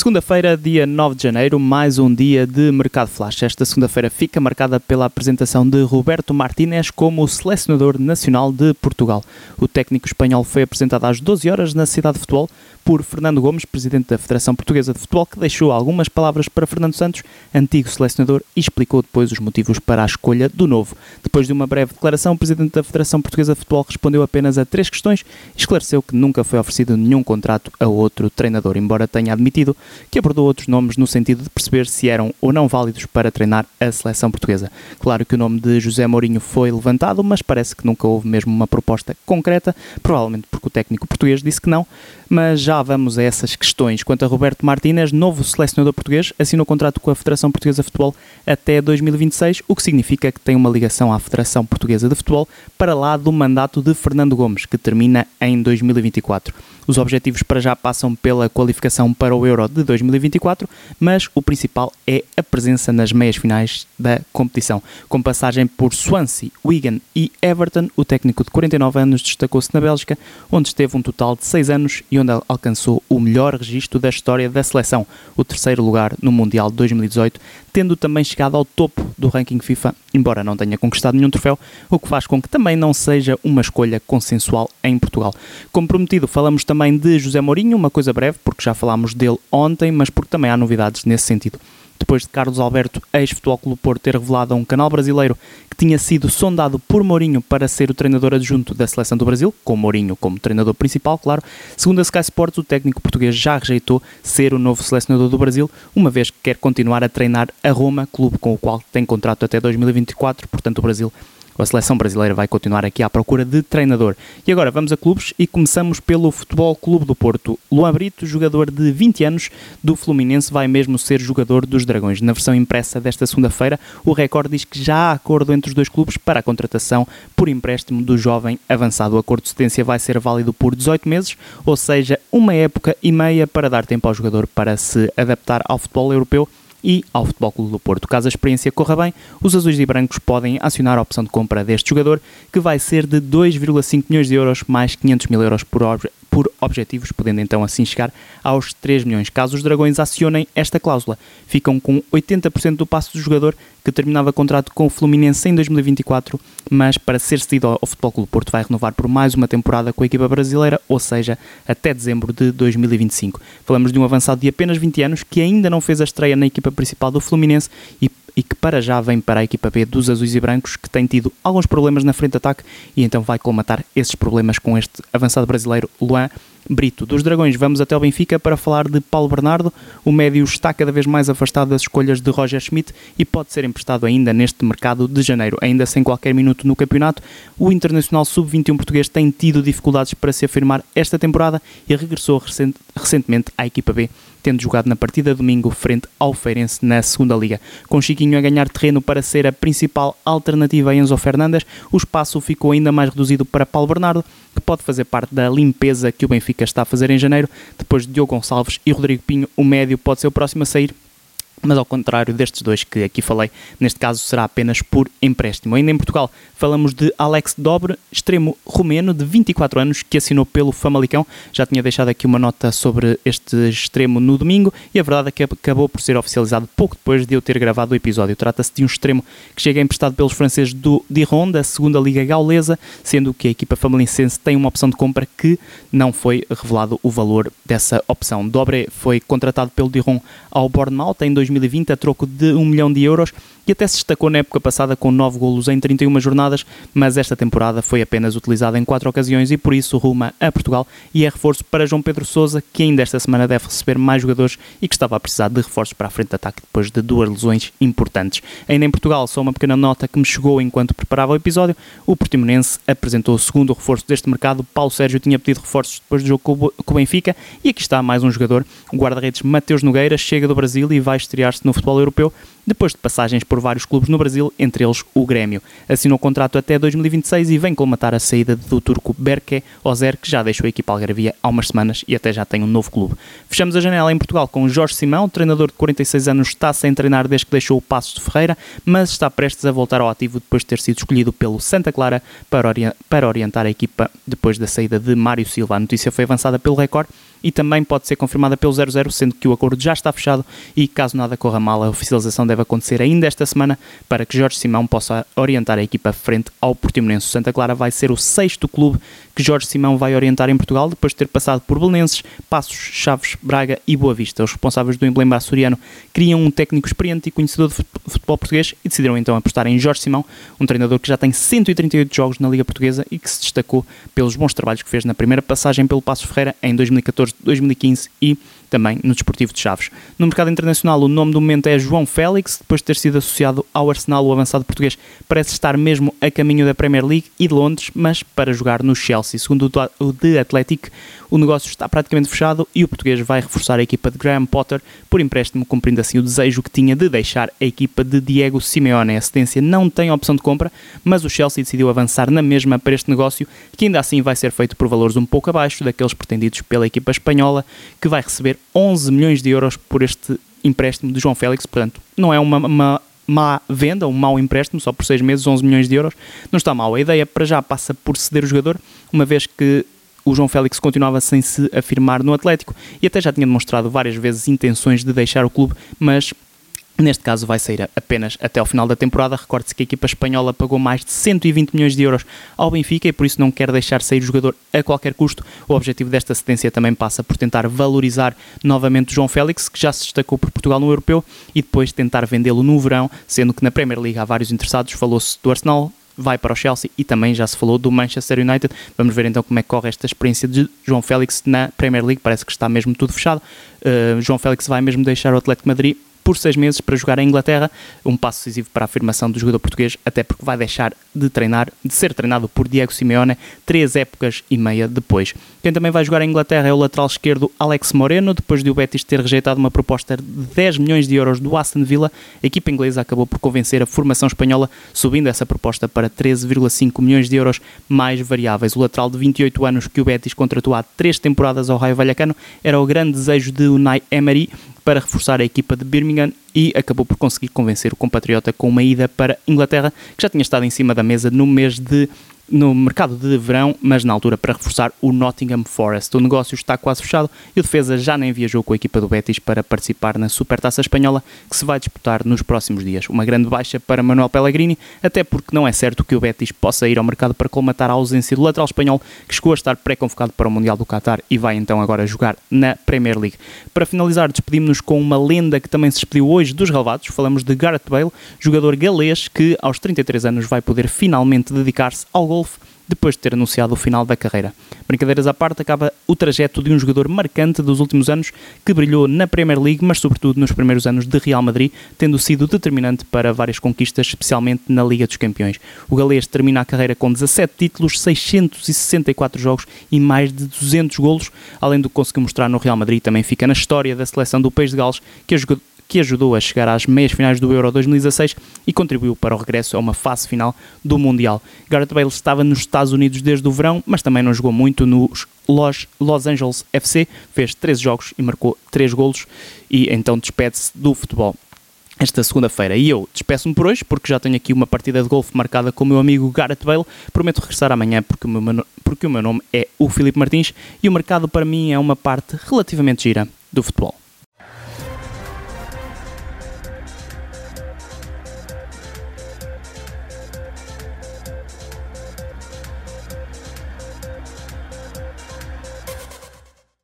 Segunda-feira, dia 9 de janeiro, mais um dia de Mercado Flash. Esta segunda-feira fica marcada pela apresentação de Roberto Martínez como selecionador nacional de Portugal. O técnico espanhol foi apresentado às 12 horas na cidade de futebol por Fernando Gomes, presidente da Federação Portuguesa de Futebol, que deixou algumas palavras para Fernando Santos, antigo selecionador, e explicou depois os motivos para a escolha do novo. Depois de uma breve declaração, o presidente da Federação Portuguesa de Futebol respondeu apenas a três questões e esclareceu que nunca foi oferecido nenhum contrato a outro treinador, embora tenha admitido que abordou outros nomes no sentido de perceber se eram ou não válidos para treinar a seleção portuguesa. Claro que o nome de José Mourinho foi levantado, mas parece que nunca houve mesmo uma proposta concreta, provavelmente porque o técnico português disse que não, mas já vamos a essas questões. Quanto a Roberto Martínez, novo selecionador português, assinou contrato com a Federação Portuguesa de Futebol até 2026, o que significa que tem uma ligação à Federação Portuguesa de Futebol para lá do mandato de Fernando Gomes, que termina em 2024. Os objetivos para já passam pela qualificação para o Euro de 2024, mas o principal é a presença nas meias finais da competição. Com passagem por Swansea, Wigan e Everton, o técnico de 49 anos destacou-se na Bélgica, onde esteve um total de 6 anos e onde alcançou o melhor registro da história da seleção, o terceiro lugar no Mundial de 2018, tendo também chegado ao topo do ranking FIFA, embora não tenha conquistado nenhum troféu, o que faz com que também não seja uma escolha consensual em Portugal. Como prometido, falamos também de José Mourinho, uma coisa breve, porque já falámos dele ontem, mas porque também há novidades nesse sentido depois de Carlos Alberto, ex-Futebol Clube Porto, ter revelado a um canal brasileiro que tinha sido sondado por Mourinho para ser o treinador adjunto da seleção do Brasil, com Mourinho como treinador principal, claro. Segundo a Sky Sports, o técnico português já rejeitou ser o novo selecionador do Brasil, uma vez que quer continuar a treinar a Roma, clube com o qual tem contrato até 2024, portanto o Brasil a seleção brasileira vai continuar aqui à procura de treinador. E agora vamos a clubes e começamos pelo Futebol Clube do Porto. Luan Brito, jogador de 20 anos do Fluminense, vai mesmo ser jogador dos Dragões. Na versão impressa desta segunda-feira, o recorde diz que já há acordo entre os dois clubes para a contratação por empréstimo do jovem avançado. O acordo de cedência vai ser válido por 18 meses, ou seja, uma época e meia para dar tempo ao jogador para se adaptar ao futebol europeu e ao Futebol Clube do Porto. Caso a experiência corra bem, os azuis e brancos podem acionar a opção de compra deste jogador, que vai ser de 2,5 milhões de euros mais 500 mil euros por, por objetivos, podendo então assim chegar aos 3 milhões. Caso os Dragões acionem esta cláusula, ficam com 80% do passo do jogador, que terminava contrato com o Fluminense em 2024, mas para ser cedido ao Futebol Clube Porto vai renovar por mais uma temporada com a equipa brasileira, ou seja, até dezembro de 2025. Falamos de um avançado de apenas 20 anos que ainda não fez a estreia na equipa principal do Fluminense e e que para já vem para a equipa B dos azuis e brancos, que tem tido alguns problemas na frente de ataque e então vai colmatar esses problemas com este avançado brasileiro, Luan Brito. Dos Dragões vamos até o Benfica para falar de Paulo Bernardo. O médio está cada vez mais afastado das escolhas de Roger Schmidt e pode ser emprestado ainda neste mercado de janeiro. Ainda sem qualquer minuto no campeonato, o Internacional Sub-21 português tem tido dificuldades para se afirmar esta temporada e regressou recentemente à equipa B tendo jogado na partida domingo frente ao Feirense na segunda Liga. Com Chiquinho a ganhar terreno para ser a principal alternativa a Enzo Fernandes, o espaço ficou ainda mais reduzido para Paulo Bernardo, que pode fazer parte da limpeza que o Benfica está a fazer em janeiro. Depois de Diogo Gonçalves e Rodrigo Pinho, o médio pode ser o próximo a sair mas ao contrário destes dois que aqui falei, neste caso será apenas por empréstimo. Ainda em Portugal, falamos de Alex Dobre, extremo romeno de 24 anos, que assinou pelo Famalicão. Já tinha deixado aqui uma nota sobre este extremo no domingo e a verdade é que acabou por ser oficializado pouco depois de eu ter gravado o episódio. Trata-se de um extremo que chega emprestado pelos franceses do Dijon, da segunda liga gaulesa, sendo que a equipa famalicense tem uma opção de compra que não foi revelado o valor dessa opção. Dobre foi contratado pelo Dijon ao Bournemouth em 2000 2020 a troco de 1 milhão de euros e até se destacou na época passada com 9 golos em 31 jornadas, mas esta temporada foi apenas utilizada em 4 ocasiões e por isso ruma a Portugal e é reforço para João Pedro Sousa, que ainda esta semana deve receber mais jogadores e que estava a precisar de reforços para a frente de ataque depois de duas lesões importantes. Ainda em Portugal, só uma pequena nota que me chegou enquanto preparava o episódio, o Portimonense apresentou o segundo reforço deste mercado, Paulo Sérgio tinha pedido reforços depois do jogo com o Benfica e aqui está mais um jogador, o guarda-redes Mateus Nogueira, chega do Brasil e vai estrear-se no futebol europeu depois de passagens por vários clubes no Brasil, entre eles o Grêmio. Assinou contrato até 2026 e vem colmatar a saída do turco Berke Ozer, que já deixou a equipa algarvia há umas semanas e até já tem um novo clube. Fechamos a janela em Portugal com Jorge Simão, treinador de 46 anos, está sem treinar desde que deixou o Passos de Ferreira, mas está prestes a voltar ao ativo depois de ter sido escolhido pelo Santa Clara para, ori para orientar a equipa depois da saída de Mário Silva. A notícia foi avançada pelo Record e também pode ser confirmada pelo 0-0, sendo que o acordo já está fechado e caso nada corra mal, a oficialização deve acontecer ainda esta semana para que Jorge Simão possa orientar a equipa frente ao Portimonense. Santa Clara vai ser o sexto clube que Jorge Simão vai orientar em Portugal, depois de ter passado por Belenenses, Passos, Chaves, Braga e Boa Vista. Os responsáveis do emblema açoriano queriam um técnico experiente e conhecedor de futebol português e decidiram então apostar em Jorge Simão, um treinador que já tem 138 jogos na Liga Portuguesa e que se destacou pelos bons trabalhos que fez na primeira passagem pelo Passos Ferreira em 2014, 2015 e também no Desportivo de Chaves. No mercado internacional, o nome do momento é João Félix, depois de ter sido associado ao Arsenal, o avançado português parece estar mesmo a caminho da Premier League e de Londres, mas para jogar no Chelsea. Segundo o The Athletic, o negócio está praticamente fechado e o português vai reforçar a equipa de Graham Potter por empréstimo, cumprindo assim o desejo que tinha de deixar a equipa de Diego Simeone. A cedência não tem opção de compra, mas o Chelsea decidiu avançar na mesma para este negócio, que ainda assim vai ser feito por valores um pouco abaixo daqueles pretendidos pela equipa espanhola, que vai receber 11 milhões de euros por este empréstimo de João Félix, portanto, não é uma, uma má venda, um mau empréstimo, só por 6 meses, 11 milhões de euros, não está mal. A ideia para já passa por ceder o jogador, uma vez que o João Félix continuava sem se afirmar no Atlético e até já tinha demonstrado várias vezes intenções de deixar o clube, mas Neste caso vai sair apenas até ao final da temporada. Recorde-se que a equipa espanhola pagou mais de 120 milhões de euros ao Benfica e por isso não quer deixar sair o jogador a qualquer custo. O objetivo desta cedência também passa por tentar valorizar novamente o João Félix, que já se destacou por Portugal no Europeu, e depois tentar vendê-lo no verão, sendo que na Premier League há vários interessados. Falou-se do Arsenal, vai para o Chelsea e também já se falou do Manchester United. Vamos ver então como é que corre esta experiência de João Félix na Premier League. Parece que está mesmo tudo fechado. Uh, João Félix vai mesmo deixar o Atlético Madrid por seis meses para jogar em Inglaterra, um passo decisivo para a afirmação do jogador português, até porque vai deixar de treinar, de ser treinado por Diego Simeone três épocas e meia depois. Quem também vai jogar em Inglaterra é o lateral esquerdo Alex Moreno, depois de o Betis ter rejeitado uma proposta de 10 milhões de euros do Aston Villa, a equipa inglesa acabou por convencer a formação espanhola, subindo essa proposta para 13,5 milhões de euros mais variáveis. O lateral de 28 anos que o Betis contratou há três temporadas ao Raio Vallecano era o grande desejo de Unai Emery, para reforçar a equipa de Birmingham e acabou por conseguir convencer o compatriota com uma ida para Inglaterra, que já tinha estado em cima da mesa no mês de no mercado de verão, mas na altura para reforçar o Nottingham Forest. O negócio está quase fechado e o defesa já nem viajou com a equipa do Betis para participar na Supertaça Espanhola, que se vai disputar nos próximos dias. Uma grande baixa para Manuel Pellegrini, até porque não é certo que o Betis possa ir ao mercado para colmatar a ausência do lateral espanhol, que chegou a estar pré-convocado para o Mundial do Qatar e vai então agora jogar na Premier League. Para finalizar, despedimos-nos com uma lenda que também se despediu hoje dos relevados. Falamos de Gareth Bale, jogador galês que aos 33 anos vai poder finalmente dedicar-se ao gol depois de ter anunciado o final da carreira. Brincadeiras à parte, acaba o trajeto de um jogador marcante dos últimos anos que brilhou na Premier League, mas sobretudo nos primeiros anos de Real Madrid, tendo sido determinante para várias conquistas, especialmente na Liga dos Campeões. O galês termina a carreira com 17 títulos, 664 jogos e mais de 200 golos, além do que conseguiu mostrar no Real Madrid, também fica na história da seleção do País de Gales, que que ajudou a chegar às meias finais do Euro 2016 e contribuiu para o regresso a uma fase final do Mundial. Gareth Bale estava nos Estados Unidos desde o verão, mas também não jogou muito nos Los, Los Angeles FC, fez 13 jogos e marcou 3 golos e então despede-se do futebol esta segunda-feira. E eu despeço-me por hoje, porque já tenho aqui uma partida de golfe marcada com o meu amigo Gareth Bale. Prometo regressar amanhã, porque o meu, porque o meu nome é o Filipe Martins e o mercado para mim é uma parte relativamente gira do futebol.